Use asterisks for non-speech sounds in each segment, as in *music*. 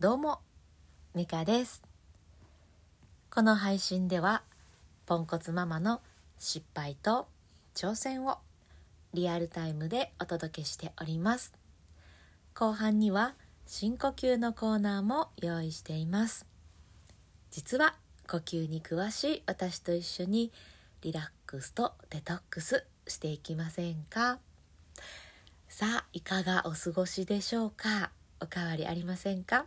どうもミカです。この配信ではポンコツママの失敗と挑戦をリアルタイムでお届けしております。後半には深呼吸のコーナーも用意しています。実は呼吸に詳しい私と一緒にリラックスとデトックスしていきませんか？さあいかがお過ごしでしょうか？おかわりありませんか？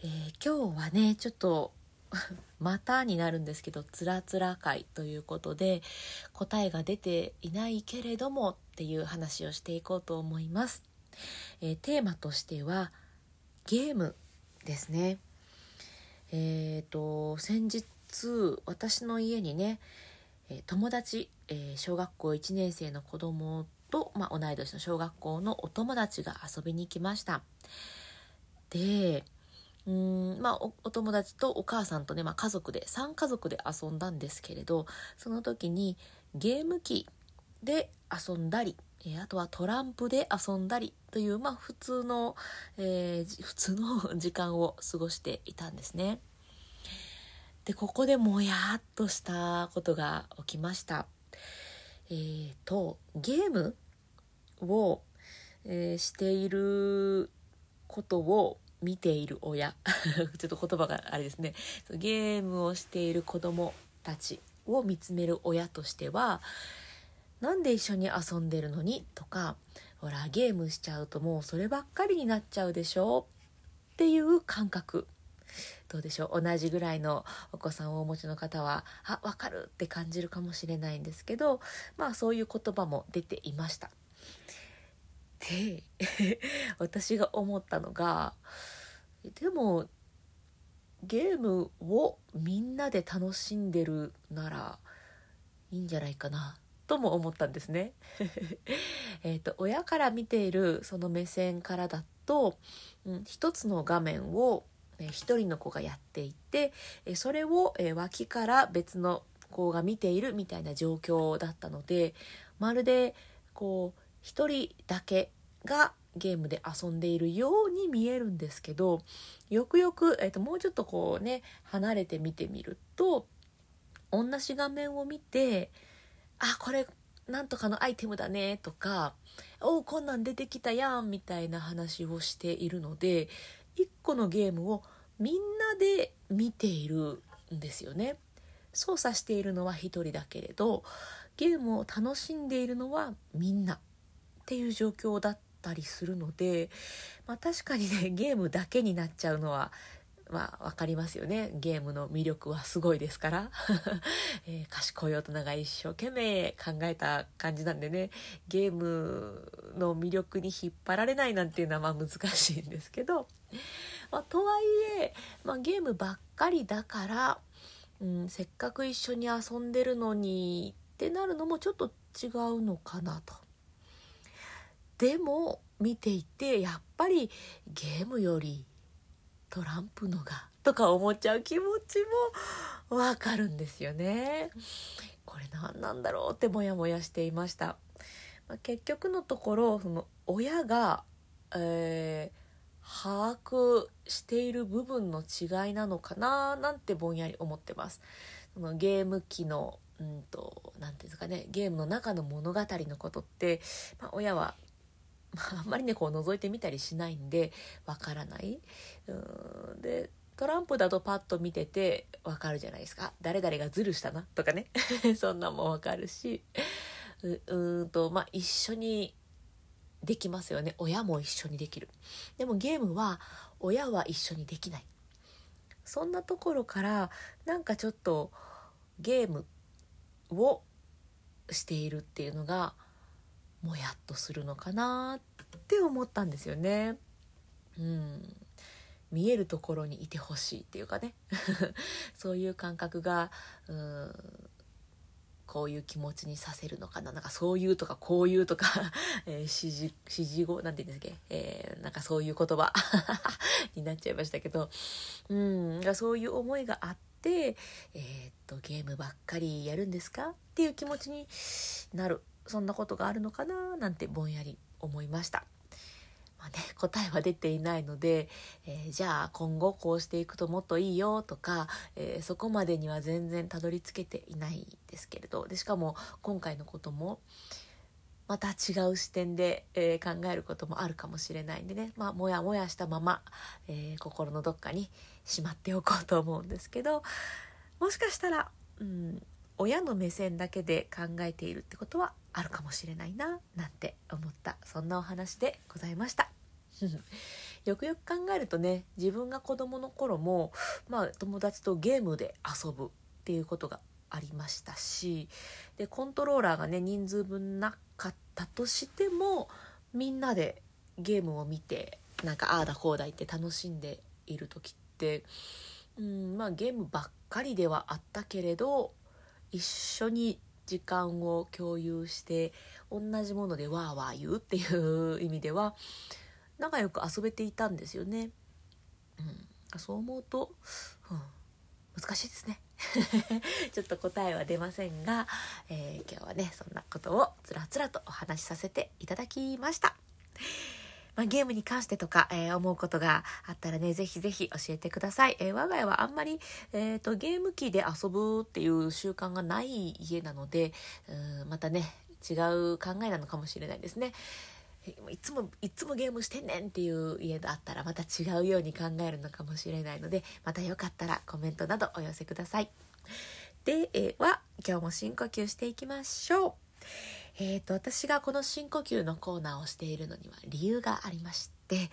えー、今日はねちょっと *laughs* またになるんですけどつらつら会ということで答えが出ていないけれどもっていう話をしていこうと思います、えー、テーマとしてはゲームですね。えっ、ー、と先日私の家にね友達、え小学校1年生の子供と、まあ、同い年の小学校のお友達が遊びに来ました。でうんまあお、お友達とお母さんとね、まあ、家族で3家族で遊んだんですけれどその時にゲーム機で遊んだり、えー、あとはトランプで遊んだりという、まあ、普通の、えー、普通の *laughs* 時間を過ごしていたんですね。でここでもやっとしたことが起きました。えーとゲームを、えー、していることを見ている親。*laughs* ちょっと言葉があれですね。ゲームをしている子供たちを見つめる親としてはなんで一緒に遊んでるのにとかほらゲームしちゃうともうそればっかりになっちゃうでしょ？っていう感覚。どうでしょう？同じぐらいのお子さんをお持ちの方はあ分かるって感じるかもしれないんですけどまあそういう言葉も出ていました。で *laughs* 私が思ったのがでもゲームをみんなで楽しんでるならいいんじゃないかなとも思ったんですね。*laughs* えと親から見ているその目線からだと、うん、一つの画面を一人の子がやっていてそれを脇から別の子が見ているみたいな状況だったのでまるでこう一人だけがゲームで遊んでいるように見えるんですけどよくよく、えーと、もうちょっとこうね離れて見てみると同じ画面を見て「あこれなんとかのアイテムだね」とか「おおこんなん出てきたやん」みたいな話をしているので1個のゲームをみんなで見ているんですよね。操作しているのは1人だけれどゲームを楽しんでいるのはみんなっていう状況だったりするので、まあ、確かにね *laughs* ゲームだけになっちゃうのはまあ分かりますよね。ゲームの魅力はすごいですから、*laughs* えー、賢い大人が一生懸命考えた感じなんでねゲームの魅力に引っ張られないなんていうのはまあ難しいんですけど、まあ、とはいえ、まあ、ゲームばっかりだから、うん、せっかく一緒に遊んでるのにってなるのもちょっと違うのかなと。でも見ていてやっぱりゲームよりトランプのがとか思っちゃう気持ちもわかるんですよね。これ何なんだろうってモヤモヤしていました。まあ、結局のところその親が、えー、把握している部分の違いなのかななんてぼんやり思ってます。そのゲーム機のうんと何て言うんですかねゲームの中の物語のことって、まあ、親はあ、*laughs* あんまりねこう覗いてみたりしないんでわからない。うん。でトランプだとパッと見ててわかるじゃないですか。誰々がズルしたなとかね。*laughs* そんなんもわかるし。ううんとまあ一緒にできますよね。親も一緒にできる。でもゲームは親は一緒にできない。そんなところからなんかちょっとゲームをしているっていうのがもやっとするのかなって思ったんですよね。うん。見えるところにいてほしいっていうかね。*laughs* そういう感覚がうんこういう気持ちにさせるのかな。なんかそういうとかこういうとか、*laughs* えー、指示指示語なんて言うんですっけ、えー、なんかそういう言葉 *laughs* になっちゃいましたけど。うん。そういう思いがあって、えー、っとゲームばっかりやるんですか？っていう気持ちになる。そんなことがあるのかな？なんてぼんやり思いました。まあね、答えは出ていないので、えー、じゃあ今後こうしていくともっといいよとか、えー、そこまでには全然たどり着けていないですけれどでしかも今回のこともまた違う視点で、えー、考えることもあるかもしれないんでね、まあ、もやもやしたまま、え、心のどっかにしまっておこうと思うんですけどもしかしたら、うん、親の目線だけで考えているってことはあるかもしれないななんて思ったそんなお話でございました。*laughs* よくよく考えるとね自分が子どもの頃も、まあ、友達とゲームで遊ぶっていうことがありましたしでコントローラーがね人数分なかったとしてもみんなでゲームを見てなんかああだこうだ言って楽しんでいる時ってうんまあゲームばっかりではあったけれど一緒に時間を共有して同じものでわーわー言うっていう意味では仲良く遊べていたんですよね。うん、そう思うと、うん、難しいですね。*laughs* ちょっと答えは出ませんが、えー、今日はねそんなことをつらつらとお話しさせていただきました。まあ、ゲームに関してとか、えー、思うことがあったらね、ぜひぜひ教えてください。えー、我が家はあんまり、えーと、ゲーム機で遊ぶっていう習慣がない家なので、うんまたね、違う考えなのかもしれないですね。いつもいつもゲームしてんねんっていう家だったらまた違うように考えるのかもしれないのでまたよかったらコメントなどお寄せください。では今日も深呼吸していきましょう。えーと、私がこの深呼吸のコーナーをしているのには理由がありまして、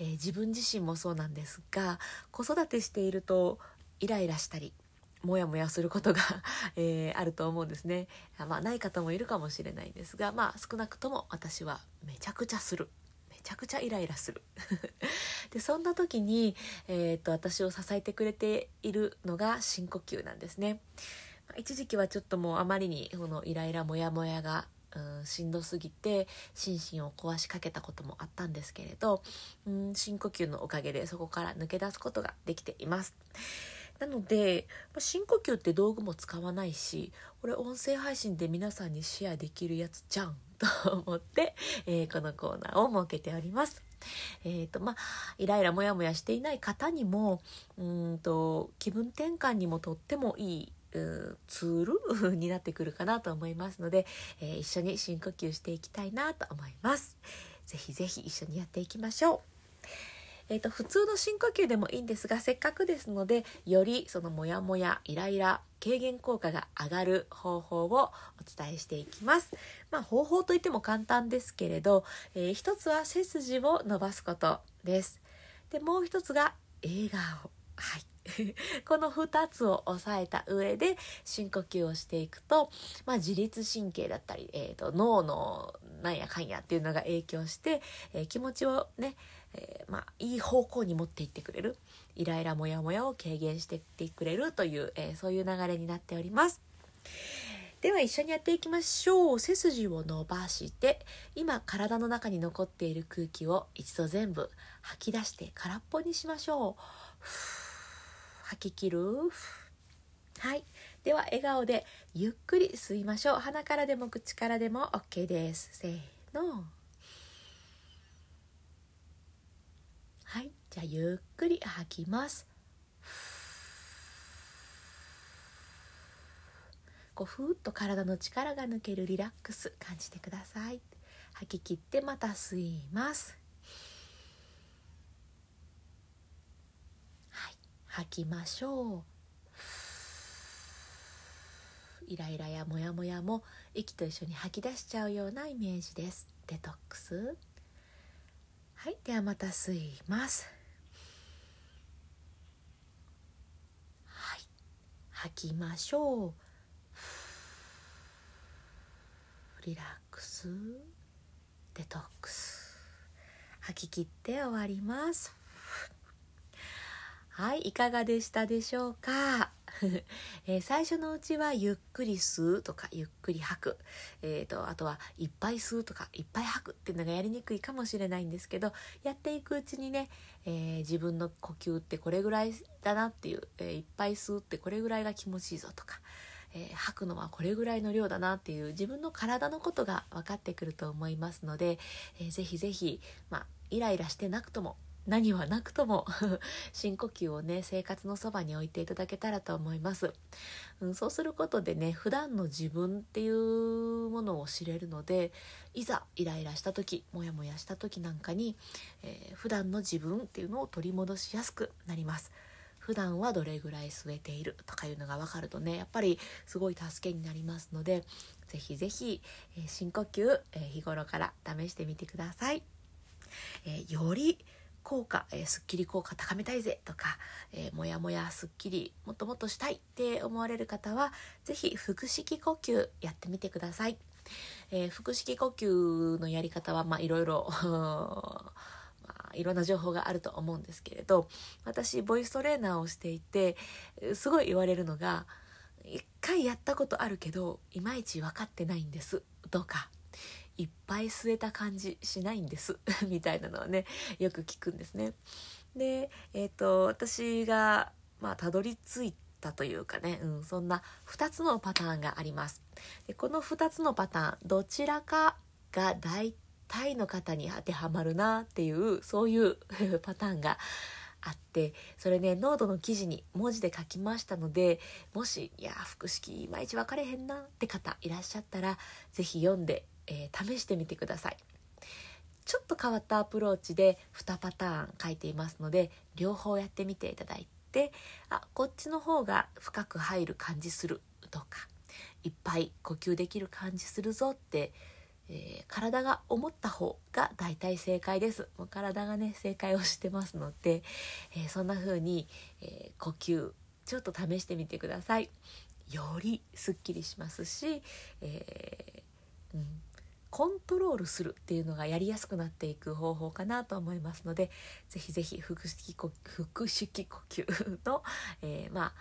えー、自分自身もそうなんですが子育てしているとイライラしたりモヤモヤすることが *laughs* えー、あると思うんですね。まあ、ない方もいるかもしれないんですが、まあ、少なくとも私はめちゃくちゃする。めちゃくちゃイライラする *laughs* でそんな時に、えーと、私を支えてくれているのが深呼吸なんですね。一時期はちょっともうあまりにこのイライラモヤモヤがうん、しんどすぎて心身を壊しかけたこともあったんですけれど、うん、深呼吸のおかげでそこから抜け出すことができています。なのでま深呼吸って道具も使わないしこれ音声配信で皆さんにシェアできるやつじゃんと思って、*laughs* えー、このコーナーを設けております。えーとまあ、イライラモヤモヤしていない方にもうんと気分転換にもとってもいいツールになってくるかなと思いますので、えー、一緒に深呼吸していきたいなと思います。ぜひぜひ一緒にやっていきましょう。えーと、普通の深呼吸でもいいんですがせっかくですのでよりそのモヤモヤイライラ軽減効果が上がる方法をお伝えしていきます。まあ、方法といっても簡単ですけれど、えー、一つは背筋を伸ばすことです。でもう一つが笑顔。はい。*laughs* この2つを押さえた上で深呼吸をしていくと、まあ、自律神経だったり、えーと、脳のなんやかんやっていうのが影響して、えー、気持ちをね、えー、まあ、いい方向に持っていってくれるイライラモヤモヤを軽減していってくれるという、えー、そういう流れになっております。では一緒にやっていきましょう背筋を伸ばして今体の中に残っている空気を一度全部吐き出して空っぽにしましょう。吐き切る？はい。では笑顔でゆっくり吸いましょう。鼻からでも口からでも OK です。せーの。はい。じゃあゆっくり吐きます。こうふーっと体の力が抜けるリラックス。感じてください。吐き切ってまた吸います。吐きましょう。イライラやモヤモヤも息と一緒に吐き出しちゃうようなイメージです。デトックス。はい。ではまた吸います。はい。吐きましょう。リラックス。デトックス。吐き切って終わります。はい、いかがでしたでしょうか、*laughs* えー、最初のうちはゆっくり吸うとかゆっくり吐く、えーと、あとはいっぱい吸うとかいっぱい吐くっていうのがやりにくいかもしれないんですけどやっていくうちにね、えー、自分の呼吸ってこれぐらいだなっていう、えー、いっぱい吸うってこれぐらいが気持ちいいぞとか、え吐くのはこれぐらいの量だなっていう自分の体のことが分かってくると思いますので、えー、ぜひぜひ、まあイライラしてなくとも何はなくとも *laughs* 深呼吸をね生活のそばに置いていただけたらと思います、うん、そうすることでね普段の自分っていうものを知れるのでいざイライラした時モヤモヤした時なんかに、えー、普段の自分っていうのを取り戻しやすくなります。普段はどれぐらい吸えているとかいうのが分かるとねやっぱりすごい助けになりますのでぜひぜひ、深呼吸、えー、日頃から試してみてください、えー、より効果、えー、すっきり効果高めたいぜとか、えー、もやもやすっきりもっともっとしたいって思われる方は是非腹式呼吸やってみてください、えー、腹式呼吸のやり方はまあいろいろ *laughs* いろんな情報があると思うんですけれど私ボイストレーナーをしていてすごい言われるのが一回やったことあるけどいまいち分かってないんですとかいっぱい吸えた感じしないんです *laughs* みたいなのはねよく聞くんですね。で、えーと、私がまあたどり着いたというかね、うん、そんな2つのパターンがあります。でこの2つのパターンどちらかが大体の方に当てはまるなっていうそういう *laughs* パターンがあってそれねノートの記事に文字で書きましたのでもしいや腹式いまいち分かれへんなって方いらっしゃったら是非読んでえー、試してみてください。ちょっと変わったアプローチで2パターン書いていますので両方やってみていただいてあこっちの方が深く入る感じするとかいっぱい呼吸できる感じするぞって、えー、体が思った方が大体正解です。もう体がね正解をしてますので、えー、そんな風に、え呼吸ちょっと試してみてください。よりすっきりしますし、え、うん、コントロールするっていうのがやりやすくなっていく方法かなと思いますのでぜひぜひ腹式呼腹式呼吸の、*laughs* えー、まあ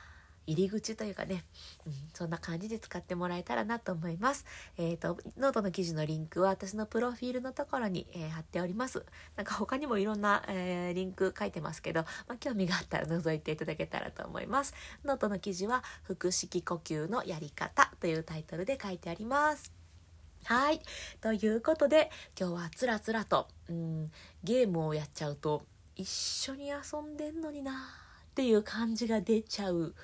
入り口というかね、うん、そんな感じで使ってもらえたらなと思います。えっ、ー、と、ノートの記事のリンクは私のプロフィールのところに、えー、貼っております。なんか他にもいろんな、えー、リンク書いてますけど、まあ、興味があったら覗いていただけたらと思います。ノートの記事は、腹式呼吸のやり方というタイトルで書いてあります。はい。ということで、今日はつらつらと、うん、ゲームをやっちゃうと、一緒に遊んでんのになっていう感じが出ちゃう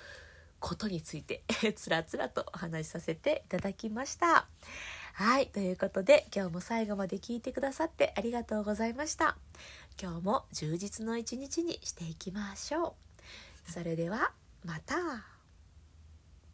ことについて、*laughs* つらつらとお話しさせていただきました。はい。ということで、今日も最後まで聞いてくださってありがとうございました。今日も充実の一日にしていきましょう。それでは、また。